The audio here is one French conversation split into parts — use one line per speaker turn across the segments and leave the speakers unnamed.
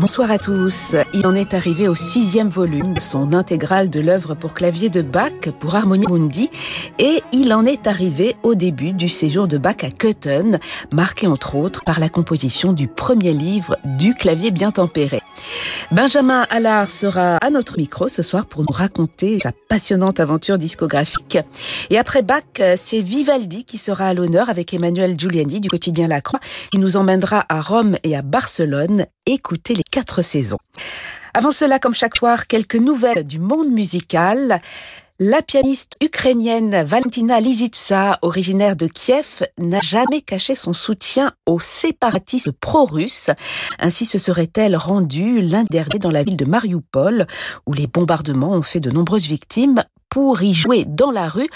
Bonsoir à tous. Il en est arrivé au sixième volume son intégrale de l'œuvre pour clavier de Bach pour Harmonie Mundi et il en est arrivé au début du séjour de Bach à Köthen, marqué entre autres par la composition du premier livre du clavier bien tempéré. Benjamin Allard sera à notre micro ce soir pour nous raconter sa passionnante aventure discographique. Et après Bach, c'est Vivaldi qui sera à l'honneur avec Emmanuel Giuliani du quotidien La Croix. Il nous emmènera à Rome et à Barcelone écouter les quatre saisons. Avant cela, comme chaque soir, quelques nouvelles du monde musical. La pianiste ukrainienne Valentina Lizitsa, originaire de Kiev, n'a jamais caché son soutien aux séparatistes pro-russes. Ainsi se serait-elle rendue lundi dernier dans la ville de Mariupol, où les bombardements ont fait de nombreuses victimes, pour y jouer dans la rue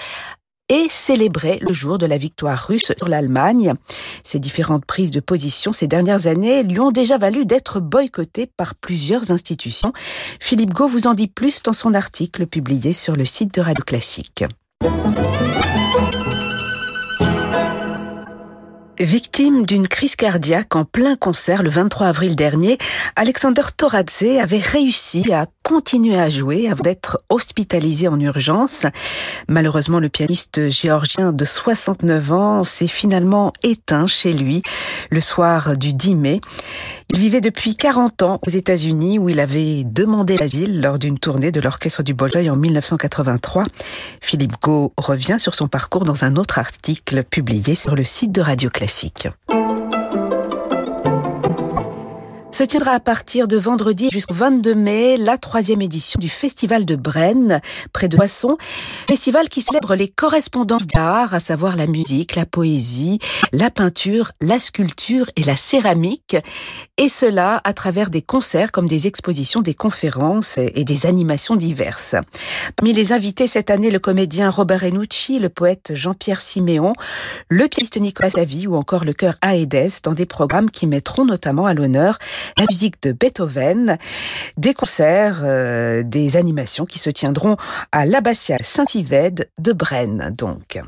et célébrer le jour de la victoire russe sur l'Allemagne. Ces différentes prises de position ces dernières années lui ont déjà valu d'être boycottées par plusieurs institutions. Philippe Gau vous en dit plus dans son article publié sur le site de Radio Classique. Victime d'une crise cardiaque en plein concert le 23 avril dernier, Alexander Toradze avait réussi à continuer à jouer avant d'être hospitalisé en urgence. Malheureusement, le pianiste géorgien de 69 ans s'est finalement éteint chez lui le soir du 10 mai. Il vivait depuis 40 ans aux États-Unis où il avait demandé l'asile lors d'une tournée de l'Orchestre du Boleuil en 1983. Philippe Gau revient sur son parcours dans un autre article publié sur le site de Radio Classique se tiendra à partir de vendredi jusqu'au 22 mai la troisième édition du Festival de Brenne, près de Poisson. Festival qui célèbre les correspondances d'art, à savoir la musique, la poésie, la peinture, la sculpture et la céramique. Et cela à travers des concerts comme des expositions, des conférences et des animations diverses. Parmi les invités cette année, le comédien Robert Renucci, le poète Jean-Pierre Siméon, le pianiste Nicolas Savy ou encore le chœur Aedes dans des programmes qui mettront notamment à l'honneur la musique de Beethoven, des concerts, euh, des animations qui se tiendront à l'abbatiale Saint-Yved de Brenne, donc.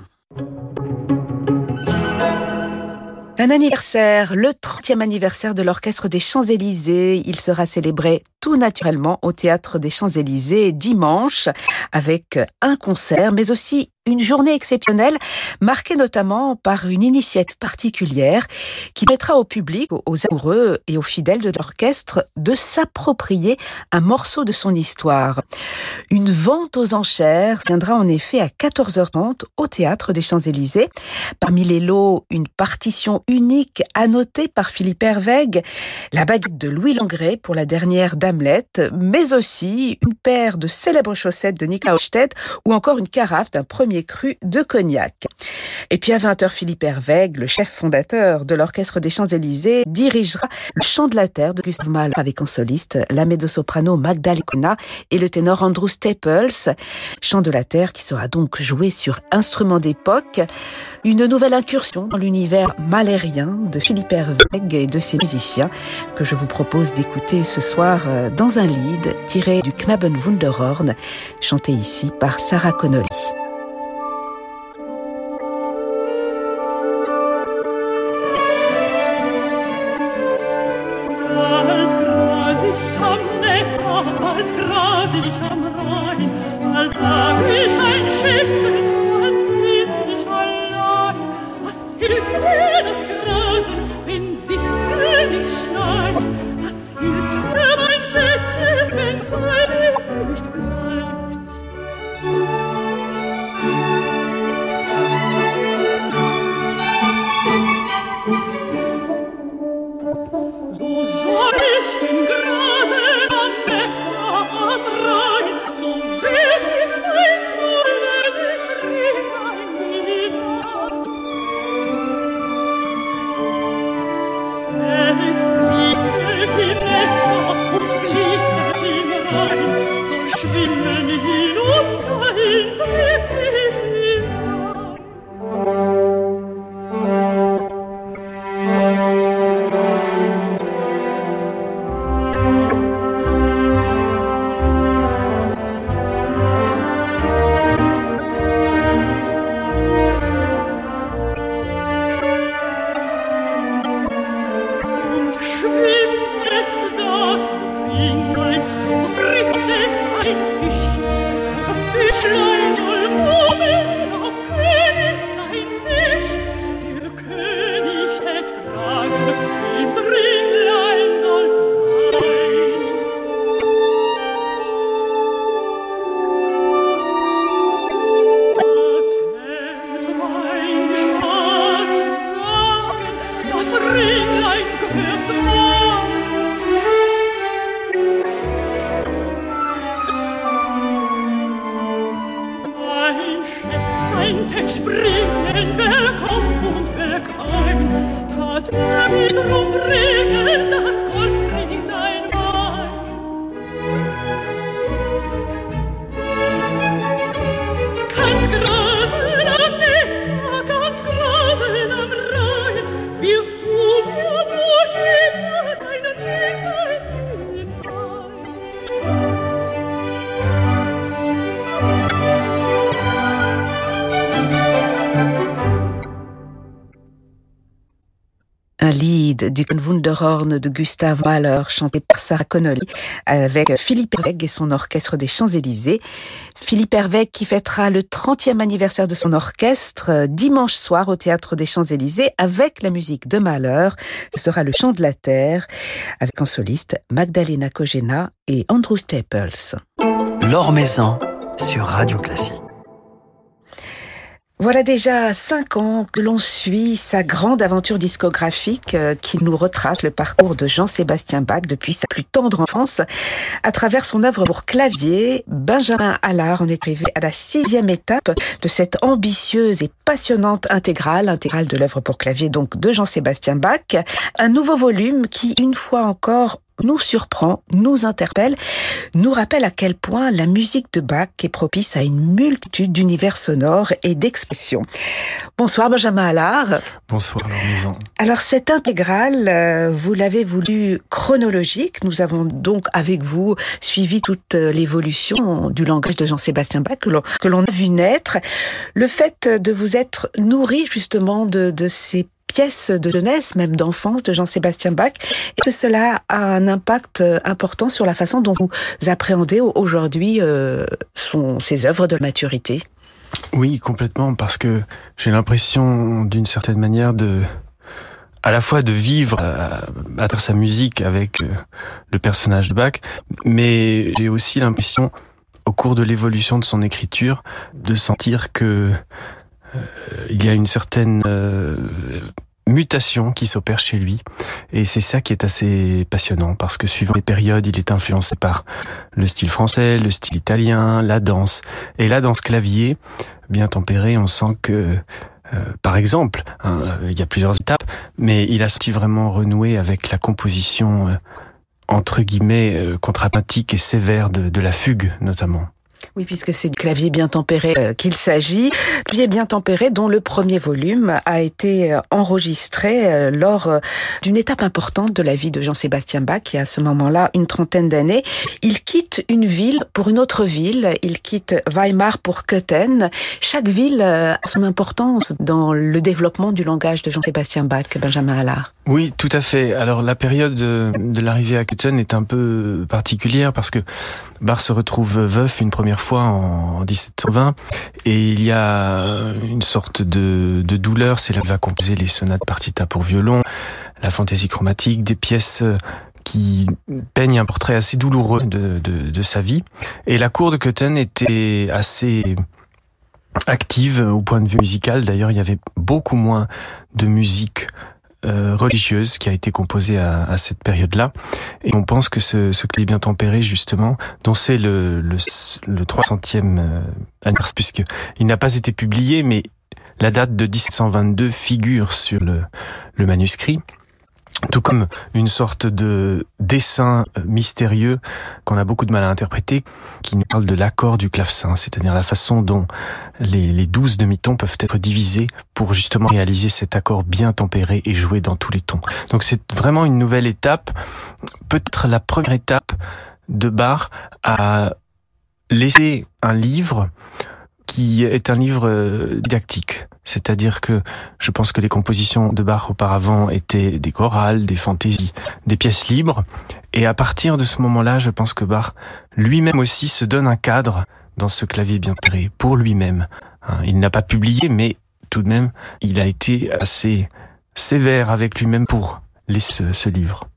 Un anniversaire, le 30e anniversaire de l'Orchestre des Champs-Élysées. Il sera célébré tout naturellement au Théâtre des Champs-Élysées dimanche avec un concert, mais aussi une journée exceptionnelle marquée notamment par une initiative particulière qui mettra au public, aux amoureux et aux fidèles de l'orchestre de s'approprier un morceau de son histoire. Une vente aux enchères viendra en effet à 14h30 au théâtre des Champs-Élysées. Parmi les lots, une partition unique annotée par Philippe Hervègue, la baguette de Louis Langrée pour la dernière d'Hamlet, mais aussi une paire de célèbres chaussettes de Nicolas Hofstedt ou encore une carafe d'un premier cru de cognac. Et puis à 20h, Philippe Hervègue, le chef fondateur de l'Orchestre des Champs-Élysées, dirigera le chant de la terre de Gustave Mahler avec en soliste la mezzo-soprano Magda et le ténor Andrew Staples. Chant de la terre qui sera donc joué sur instrument d'époque. Une nouvelle incursion dans l'univers malérien de Philippe Hervègue et de ses musiciens que je vous propose d'écouter ce soir euh, dans un lead tiré du Knaben Wunderhorn, chanté ici par Sarah Connolly. Du Wunderhorn de Gustav Mahler, chanté par Sarah Connolly, avec Philippe Herweg et son orchestre des Champs-Élysées. Philippe Herweg qui fêtera le 30e anniversaire de son orchestre euh, dimanche soir au Théâtre des Champs-Élysées avec la musique de Mahler. Ce sera le chant de la terre avec en soliste Magdalena Kogena et Andrew Staples.
L'Or Maison sur Radio Classique.
Voilà déjà cinq ans que l'on suit sa grande aventure discographique euh, qui nous retrace le parcours de Jean-Sébastien Bach depuis sa plus tendre enfance. À travers son œuvre pour clavier, Benjamin Allard en est arrivé à la sixième étape de cette ambitieuse et passionnante intégrale, intégrale de l'œuvre pour clavier donc de Jean-Sébastien Bach. Un nouveau volume qui, une fois encore, nous surprend, nous interpelle, nous rappelle à quel point la musique de Bach est propice à une multitude d'univers sonores et d'expressions. Bonsoir Benjamin Allard.
Bonsoir Maison.
Alors cette intégrale, euh, vous l'avez voulu chronologique. Nous avons donc avec vous suivi toute euh, l'évolution du langage de Jean-Sébastien Bach que l'on a vu naître. Le fait de vous être nourri justement de, de ces pièce de jeunesse, même d'enfance de Jean-Sébastien Bach, et que cela a un impact euh, important sur la façon dont vous appréhendez aujourd'hui euh, ses œuvres de maturité.
Oui, complètement, parce que j'ai l'impression, d'une certaine manière, de à la fois de vivre euh, à, travers sa musique avec le personnage de Bach, mais j'ai aussi l'impression, au cours de l'évolution de son écriture, de sentir que il y a une certaine euh, mutation qui s'opère chez lui. Et c'est ça qui est assez passionnant, parce que suivant les périodes, il est influencé par le style français, le style italien, la danse. Et là, dans ce clavier, bien tempéré, on sent que... Euh, par exemple, hein, il y a plusieurs étapes, mais il a senti vraiment renouer avec la composition euh, entre guillemets contrapuntique et sévère de la fugue notamment.
Oui, puisque c'est du clavier bien tempéré euh, qu'il s'agit. Clavier bien tempéré dont le premier volume a été euh, enregistré euh, lors d'une étape importante de la vie de Jean-Sébastien Bach, qui a à ce moment-là une trentaine d'années. Il quitte une ville pour une autre ville. Il quitte Weimar pour Köthen. Chaque ville a son importance dans le développement du langage de Jean-Sébastien Bach, Benjamin Allard.
Oui, tout à fait. Alors la période de l'arrivée à Köthen est un peu particulière parce que Bach se retrouve veuf une première fois en 1720 et il y a une sorte de, douleur. C'est là qu'il va composer les sonates partita pour violon, la fantaisie chromatique, des pièces qui peignent un portrait assez douloureux de, de sa vie. Et la cour de Köthen était assez active au point de vue musical. D'ailleurs, il y avait beaucoup moins de musique euh, religieuse qui a été composée à, cette période-là. Et on pense que ce, ce clé bien tempéré, justement, dont c'est le, le, le 300e euh, anniversaire, puisqu'il n'a pas été publié, mais la date de 1722 figure sur le manuscrit tout comme une sorte de dessin euh, mystérieux qu'on a beaucoup de mal à interpréter, qui nous parle de l'accord du clavecin, c'est-à-dire la façon dont les, douze demi-tons peuvent être divisés pour justement réaliser cet accord bien tempéré et joué dans tous les tons. Donc c'est vraiment une nouvelle étape, peut-être la première étape de Bach à laisser un livre qui est un livre euh, didactique. C'est-à-dire que je pense que les compositions de Bach auparavant étaient des chorales, des fantaisies, des pièces libres. Et à partir de ce moment-là, je pense que Bach lui-même aussi se donne un cadre dans ce clavier bien tiré pour lui-même. Hein, il n'a pas publié, mais tout de même, il a été assez sévère avec lui-même pour laisser ce livre.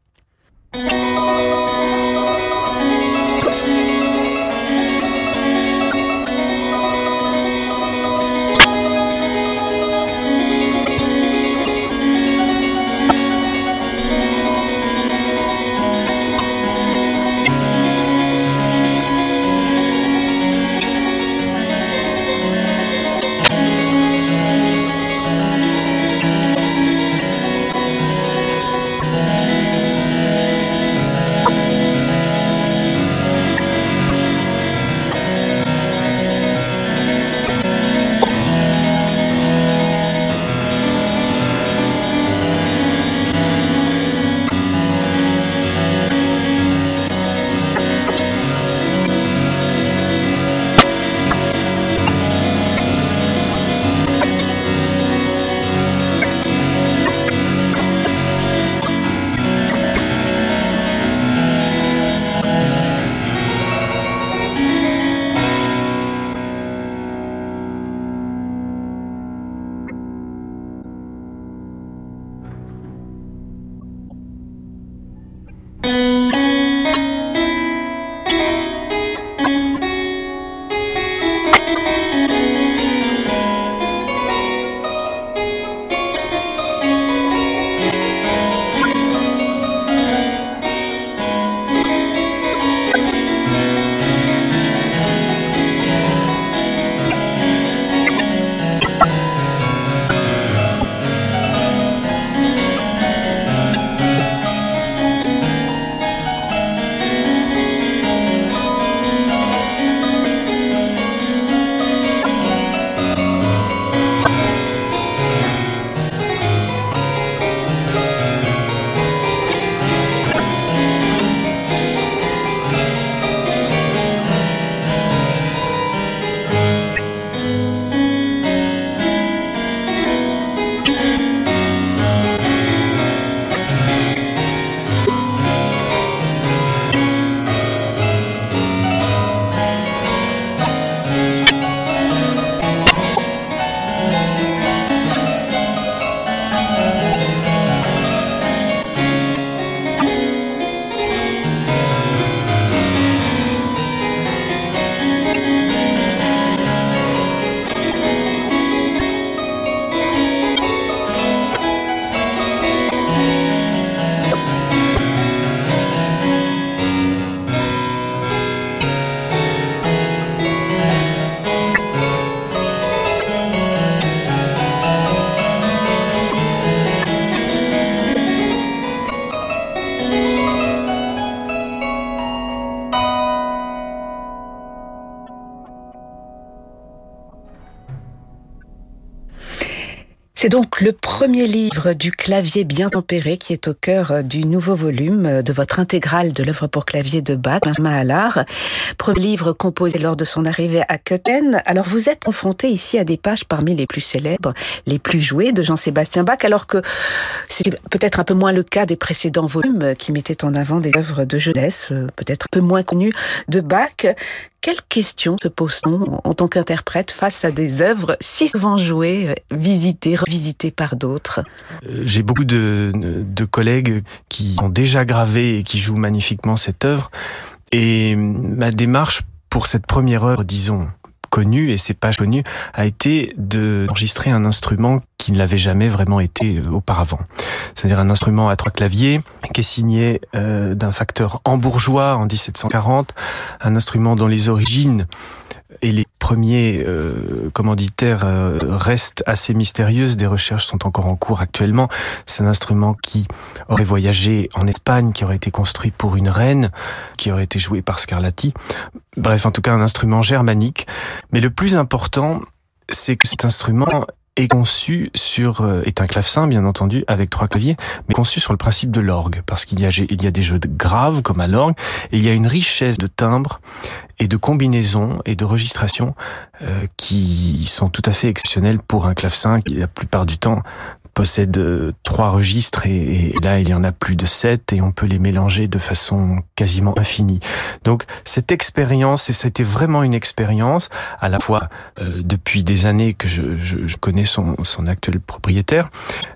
C'est donc le premier livre du clavier bien tempéré qui est au cœur euh, du nouveau volume euh, de votre intégrale de l'œuvre pour clavier de Bach, Allard. Premier livre composé lors de son arrivée à Köthen. Alors vous êtes confronté ici à des pages parmi les plus célèbres, les plus jouées de Jean-Sébastien Bach, alors que c'était peut-être un peu moins le cas des précédents volumes euh, qui mettaient en avant des œuvres de jeunesse, peut-être un peu moins connues de Bach. Quelles questions se pose-t-on en tant qu'interprète face à des œuvres si souvent jouées, visitées, revisitées par d'autres?
Euh, J'ai beaucoup de, de, collègues qui ont déjà gravé et qui jouent magnifiquement cette œuvre. Et ma démarche pour cette première œuvre, disons, connu et c'est pas connu a été d'enregistrer un instrument qui ne l'avait jamais vraiment été euh, auparavant. C'est-à-dire un instrument à trois claviers qui est signé euh, d'un facteur hambourgeois en 1740, un instrument dont les origines et les premiers euh, commanditaires euh, restent assez mystérieuses. Des recherches sont encore en cours actuellement. C'est un instrument qui aurait voyagé en Espagne, qui aurait été construit pour une reine, qui aurait été joué par Scarlatti. Bref, en tout cas, un instrument germanique. Mais le plus important, c'est que cet instrument euh, est un clavecin bien entendu avec trois claviers, mais conçu sur le principe de l'orgue parce qu'il y a il y a des jeux graves comme à l'orgue et il y a une richesse de timbres et de combinaisons et de registrations euh, qui sont tout à fait exceptionnelles pour un clavecin qui la plupart du temps possède euh, trois registres et, là il y en a plus de sept et on peut les mélanger de façon quasiment infinie. Donc cette expérience, et c'était vraiment une expérience, à la fois euh, depuis des années que je, connais son, son actuel propriétaire,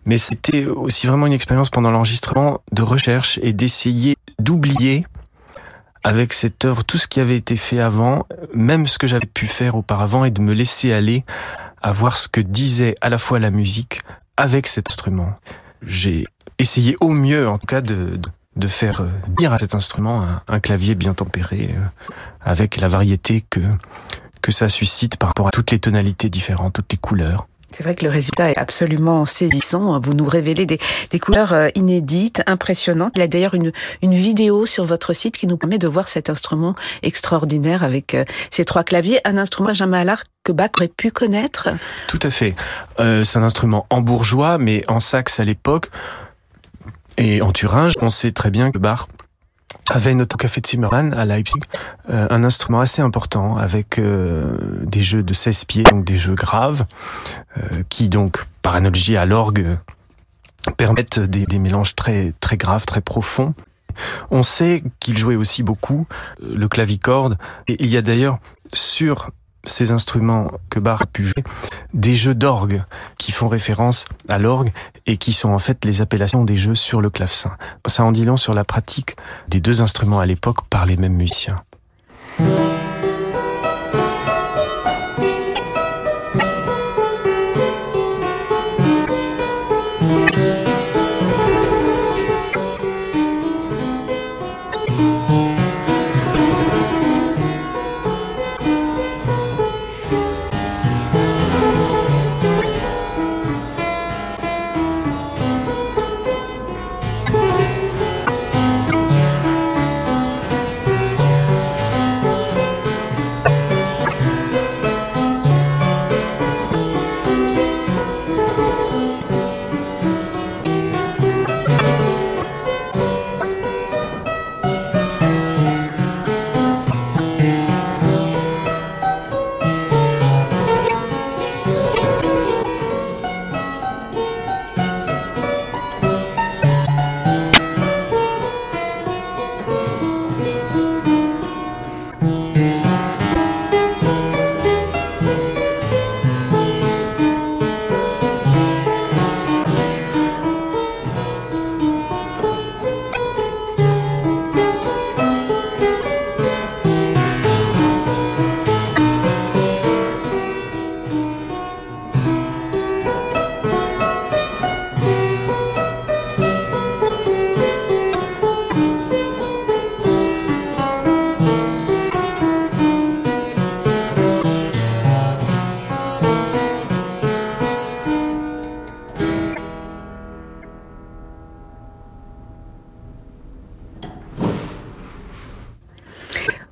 mais c'était aussi vraiment une expérience pendant l'enregistrement de recherche et d'essayer d'oublier avec cette œuvre tout ce qui avait été fait avant, même ce que j'avais pu faire auparavant et de me laisser aller à voir ce que disait à la fois la musique, avec cet instrument. J'ai essayé au mieux, en tout cas, de, de faire euh, dire à cet instrument un, clavier bien tempéré, euh, avec la variété que, que ça suscite par rapport à toutes les tonalités différentes, toutes les couleurs.
C'est vrai que le résultat est absolument saisissant. Vous nous révélez des, couleurs euh, inédites, impressionnantes. Il y a d'ailleurs une, vidéo sur votre site qui nous permet de voir cet instrument extraordinaire avec euh, ces trois claviers. Un instrument à l'art que Bach aurait pu connaître.
Tout à fait. Euh, c'est un instrument en mais en saxe à l'époque. Et en Thuringe, on sait très bien que Bach avait notre café Zimmermann à Leipzig euh, un instrument assez important avec euh, des jeux de 16 pieds, donc des jeux graves, euh, qui donc, par analogie à l'orgue, permettent des, des, mélanges très, très graves, très profonds. On sait qu'il jouait aussi beaucoup le clavicorde, et il y a d'ailleurs sur ces instruments que Bach a pu jouer, des jeux d'orgue qui font référence à l'orgue et qui sont en fait les appellations des jeux sur le clavecin. Ça en dit long sur la pratique des deux instruments à l'époque par les mêmes musiciens.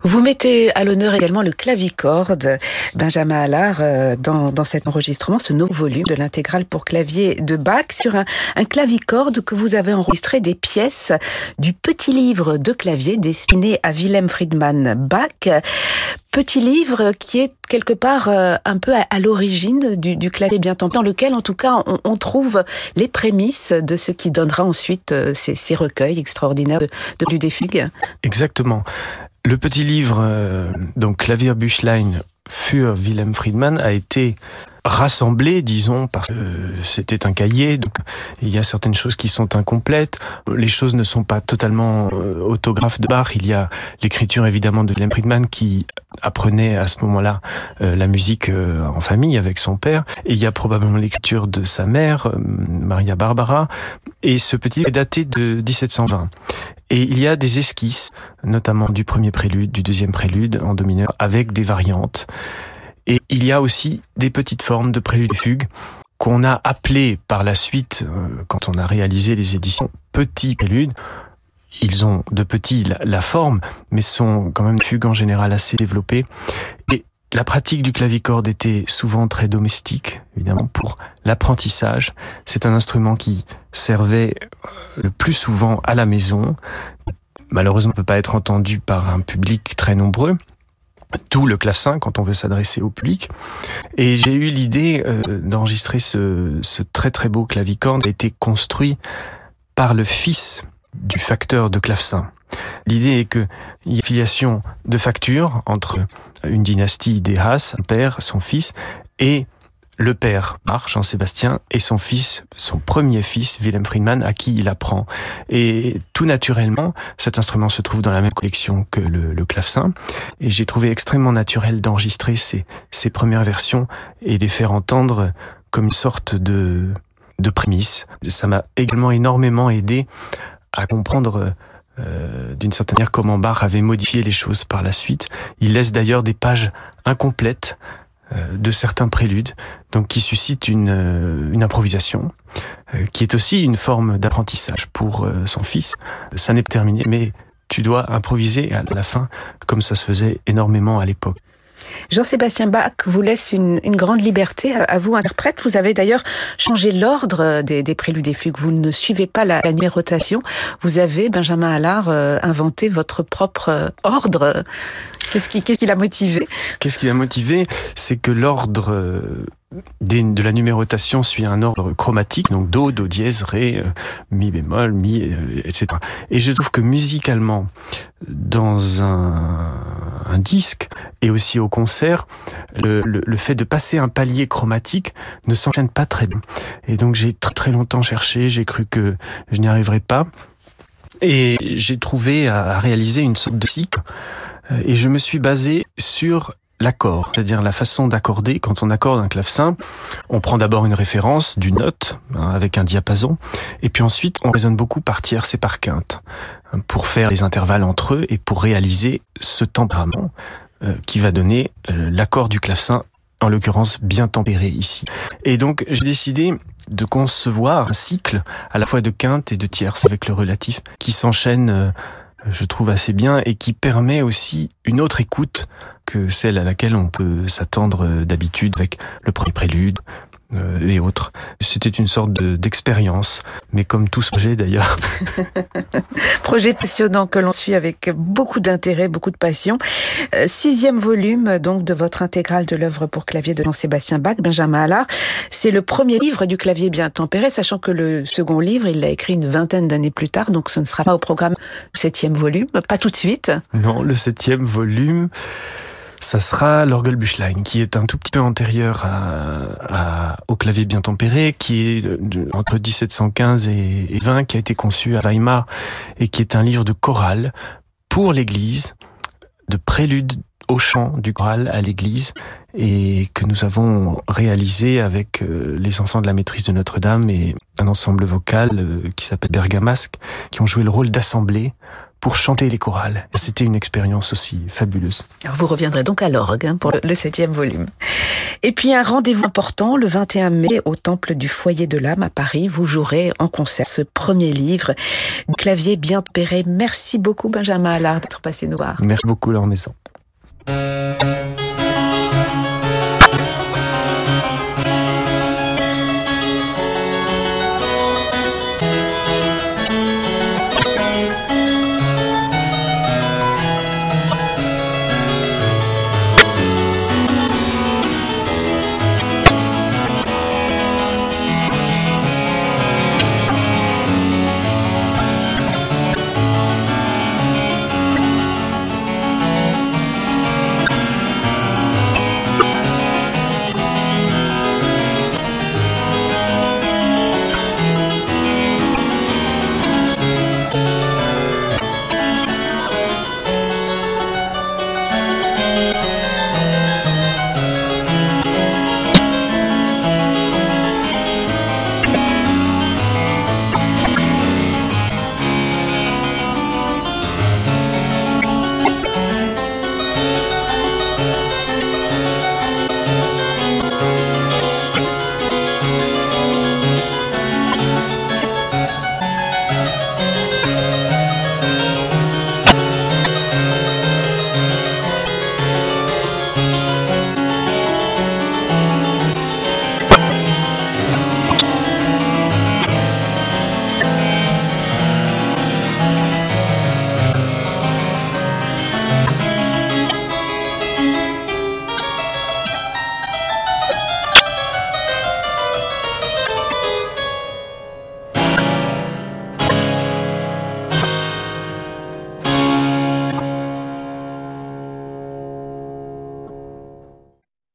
Vous mettez à l'honneur également le clavicorde, Benjamin Allard, euh, dans, dans cet enregistrement, ce nouveau volume de l'intégrale pour clavier de Bach, sur un, un, clavicorde que vous avez enregistré des pièces du petit livre de clavier destiné à Wilhelm Friedman Bach. Petit livre qui est quelque part euh, un peu à, l'origine du, du, clavier bien tempéré, dans lequel en tout cas on, on, trouve les prémices de ce qui donnera ensuite euh, ces, ces recueils extraordinaires de, de fugues.
Exactement. Le petit livre, euh, donc Klavierbüchlein für Wilhelm Friedman, a été rassemblé, disons, parce que c'était un cahier, donc il y a certaines choses qui sont incomplètes. Les choses ne sont pas totalement euh, autographes de Bach. Il y a l'écriture évidemment de Wilhelm Friedman qui apprenait à ce moment-là euh, la musique euh, en famille avec son père. Et il y a probablement l'écriture de sa mère, Maria Barbara. Et ce petit est daté de 1720. Et il y a des esquisses, notamment du premier prélude, du deuxième prélude en do mineur, avec des variantes. Et il y a aussi des petites formes de préludes fugues qu'on a appelées par la suite, euh, quand on a réalisé les éditions, petits préludes. Ils ont de petits la, la forme, mais sont quand même fugues en général assez développées. Et la pratique du clavicorde était souvent très domestique, évidemment, pour l'apprentissage. C'est un instrument qui servait le plus souvent à la maison. Malheureusement, ne peut pas être entendu par un public très nombreux. Tout le clavecin quand on veut s'adresser au public. Et j'ai eu l'idée euh, d'enregistrer ce, ce, très très beau clavicorde. Il a été construit par le fils du facteur de clavecin. L'idée est qu'il y a filiation de facture entre une dynastie des Haas, un père, son fils, et le père, Bach, Jean-Sébastien, et son fils, son premier fils, Wilhelm Friedman, à qui il apprend. Et tout naturellement, cet instrument se trouve dans la même collection que le, clavecin. Et j'ai trouvé extrêmement naturel d'enregistrer ces, premières versions et les faire entendre comme une sorte de, de prémisse. Ça m'a également énormément aidé à comprendre euh, d'une certaine manière comment Bach avait modifié les choses par la suite. Il laisse d'ailleurs des pages incomplètes de certains préludes, donc qui suscitent une, euh, une improvisation, euh, qui est aussi une forme d'apprentissage pour euh, son fils. Ça n'est pas terminé, mais tu dois improviser à la fin, comme ça se faisait énormément à l'époque.
Jean-Sébastien Bach vous laisse une, une, grande liberté à vous, interprète. Vous avez d'ailleurs changé l'ordre des, des, préludes et fugues. Vous ne suivez pas la, la numérotation. Vous avez, Benjamin Allard, euh, inventé votre propre euh, ordre. Qu'est-ce qui, qu'est-ce qui l'a motivé?
Qu'est-ce qui l'a motivé? C'est que l'ordre euh, de la numérotation suit un ordre chromatique, donc Do, Do dièse, Ré, euh, Mi bémol, Mi, euh, etc. Et je trouve que musicalement, dans un, disque et aussi au concert, le, le, fait de passer un palier chromatique ne s'enchaîne pas très bien. Et donc j'ai très très longtemps cherché, j'ai cru que je n'y arriverais pas. Et j'ai trouvé à, à réaliser une sorte de cycle et je me suis basé sur l'accord, c'est-à-dire la façon d'accorder. Quand on accorde un clavecin, on prend d'abord une référence d'une note hein, avec un diapason, et puis ensuite on raisonne beaucoup par tierce et par quinte hein, pour faire des intervalles entre eux et pour réaliser ce tempérament euh, qui va donner euh, l'accord du clavecin, en l'occurrence bien tempéré ici. Et donc j'ai décidé de concevoir un cycle à la fois de quinte et de tierce avec le relatif qui s'enchaîne euh, je trouve assez bien et qui permet aussi une autre écoute que celle à laquelle on peut s'attendre d'habitude avec le premier prélude euh, et autres. C'était une sorte d'expérience, mais comme tout ce projet d'ailleurs.
projet passionnant que l'on suit avec beaucoup d'intérêt, beaucoup de passion. Euh, sixième volume donc de votre intégrale de l'œuvre pour clavier de Jean-Sébastien Bach, Benjamin Allard. C'est le premier livre du clavier bien tempéré, sachant que le second livre, il l'a écrit une vingtaine d'années plus tard, donc ce ne sera pas au programme septième volume, pas tout de suite.
Non, le septième volume ça sera l'Orgelbüchlein, qui est un tout petit peu antérieur à, à, au clavier bien tempéré, qui est entre 1715 et, et 20, qui a été conçu à Weimar, et qui est un livre de chorale pour l'Église, de prélude au chant du choral à l'église et que nous avons réalisé avec euh, les enfants de la maîtrise de Notre-Dame et un ensemble vocal euh, qui s'appelle Bergamasque qui ont joué le rôle d'assemblée pour chanter les chorales. C'était une expérience aussi fabuleuse.
Alors vous reviendrez donc à l'orgue hein, pour le, septième volume. Et puis un rendez-vous important le 21 mai au Temple du Foyer de l'âme à Paris. Vous jouerez en concert ce premier livre, Clavier bien péré. Merci beaucoup Benjamin Allard d'être passé nous voir.
Merci beaucoup leur maison.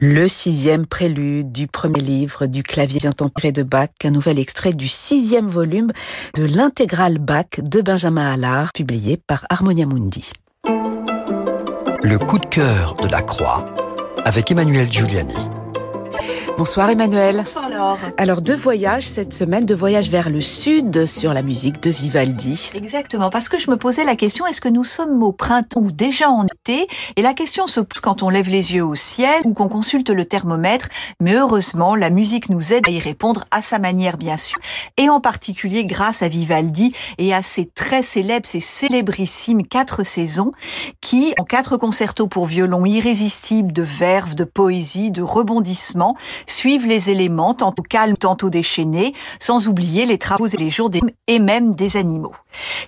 Le sixième prélude du premier livre du clavier bien tempéré de Bach, un nouvel extrait du sixième volume de l'intégrale Bach de Benjamin Allard, publié par Harmonia Mundi.
Le coup de cœur de la croix avec Emmanuel Giuliani.
Bonsoir Emmanuel.
Bonsoir Laure.
Alors deux voyages cette semaine, deux voyages vers le sud sur la musique de Vivaldi.
Exactement, parce que je me posais la question, est-ce que nous sommes au printemps ou déjà en été? Et la question se pose quand on lève les yeux au ciel ou qu'on consulte le thermomètre, mais heureusement la musique nous aide à y répondre à sa manière bien sûr, et en particulier grâce à Vivaldi et à ses très célèbres, ses célébrissimes quatre saisons qui, en quatre concertos pour violon irrésistibles de verve, de poésie, de rebondissement, suivent les éléments, tantôt calmes, tantôt déchaînés, sans oublier les travaux et les jours des, et même des animaux.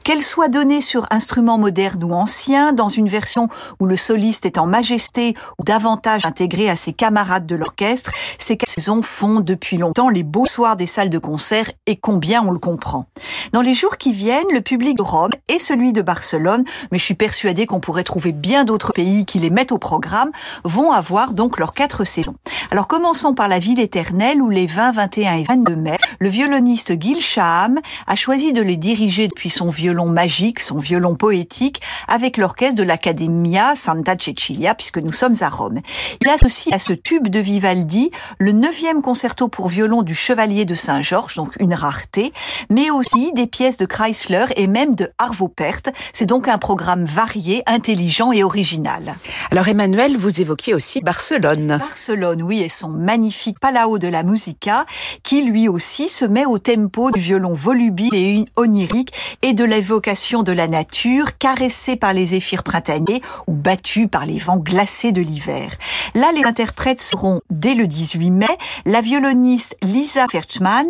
Qu'elle soit donnée sur instruments modernes ou anciens, dans une version où le soliste est en majesté ou davantage intégré à ses camarades de l'orchestre, ces saisons font depuis longtemps les beaux soirs des salles de concert et combien on le comprend. Dans les jours qui viennent, le public de Rome et celui de Barcelone, mais je suis persuadée qu'on pourrait trouver bien d'autres pays qui les mettent au programme, vont avoir donc leurs quatre saisons. Alors commençons par la ville éternelle où les 20, 21 et 22 mai, le violoniste Gil Shaham a choisi de les diriger depuis son violon magique, son violon poétique, avec l'orchestre de l'Accademia Santa Cecilia, puisque nous sommes à Rome. Il associe à ce tube de Vivaldi le neuvième concerto pour violon du Chevalier de Saint-Georges, donc une rareté, mais aussi des pièces de Chrysler et même de Arvo Pärt. C'est donc un programme varié, intelligent et original.
Alors Emmanuel, vous évoquiez aussi Barcelone.
Barcelone, oui, et son magnifique Palao de la Musica, qui lui aussi se met au tempo du violon volubile et onirique et de l'évocation de la nature, caressée par les zéphyrs printaniers ou battue par les vents glacés de l'hiver. Là, les interprètes seront, dès le 18 mai, la violoniste Lisa Ferchman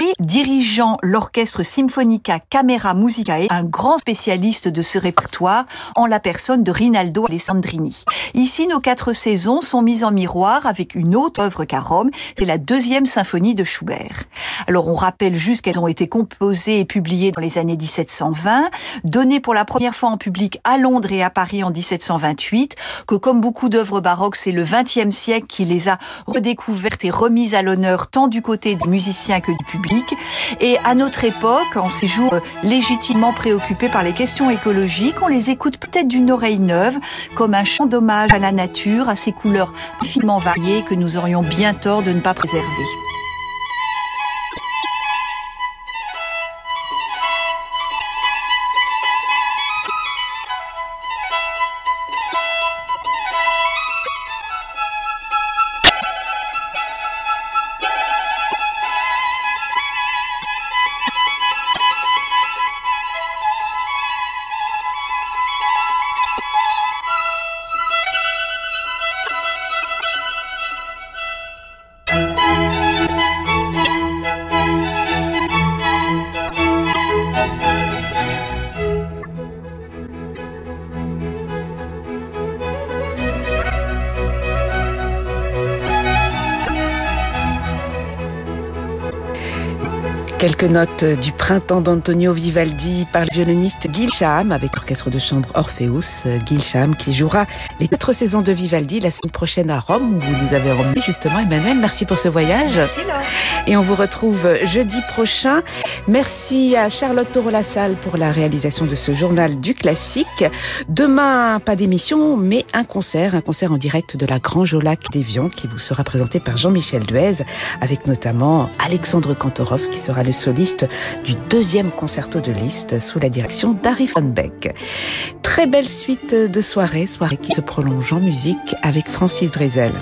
et dirigeant l'orchestre Symphonica Camera Musicae, un grand spécialiste de ce répertoire, en la personne de Rinaldo Alessandrini. Ici, nos quatre saisons sont mises en miroir avec une autre œuvre qu'à Rome, c'est la deuxième symphonie de Schubert. Alors, on rappelle juste qu'elles ont été composées et publiées dans les années 1720, données pour la première fois en public à Londres et à Paris en 1728, que comme beaucoup d'œuvres baroques, c'est le XXe siècle qui les a redécouvertes et remises à l'honneur tant du côté des musiciens que du public. Et à notre époque, en ces jours légitimement préoccupés par les questions écologiques, on les écoute peut-être d'une oreille neuve, comme un chant d'hommage à la nature, à ses couleurs finement variées que nous aurions bien tort de ne pas préserver.
Quelques notes du printemps d'Antonio Vivaldi par le violoniste Gil Shaham avec l'orchestre de chambre Orpheus. Gil Shaham qui jouera les quatre saisons de Vivaldi la semaine prochaine à Rome où vous nous avez emmené justement Emmanuel. Merci pour ce voyage.
Merci Laure.
Et on vous retrouve jeudi prochain. Merci à Charlotte Toro-Lassalle pour la réalisation de ce journal du classique. Demain, pas d'émission, mais un concert, un concert en direct de la Grange au Lac d'Evian qui vous sera présenté par Jean-Michel Duez avec notamment Alexandre Kantorov qui sera le soliste du deuxième concerto de Liszt sous la direction d'Harry von Beck. Très belle suite de soirée, soirée qui se prolonge en musique avec Francis Drezel.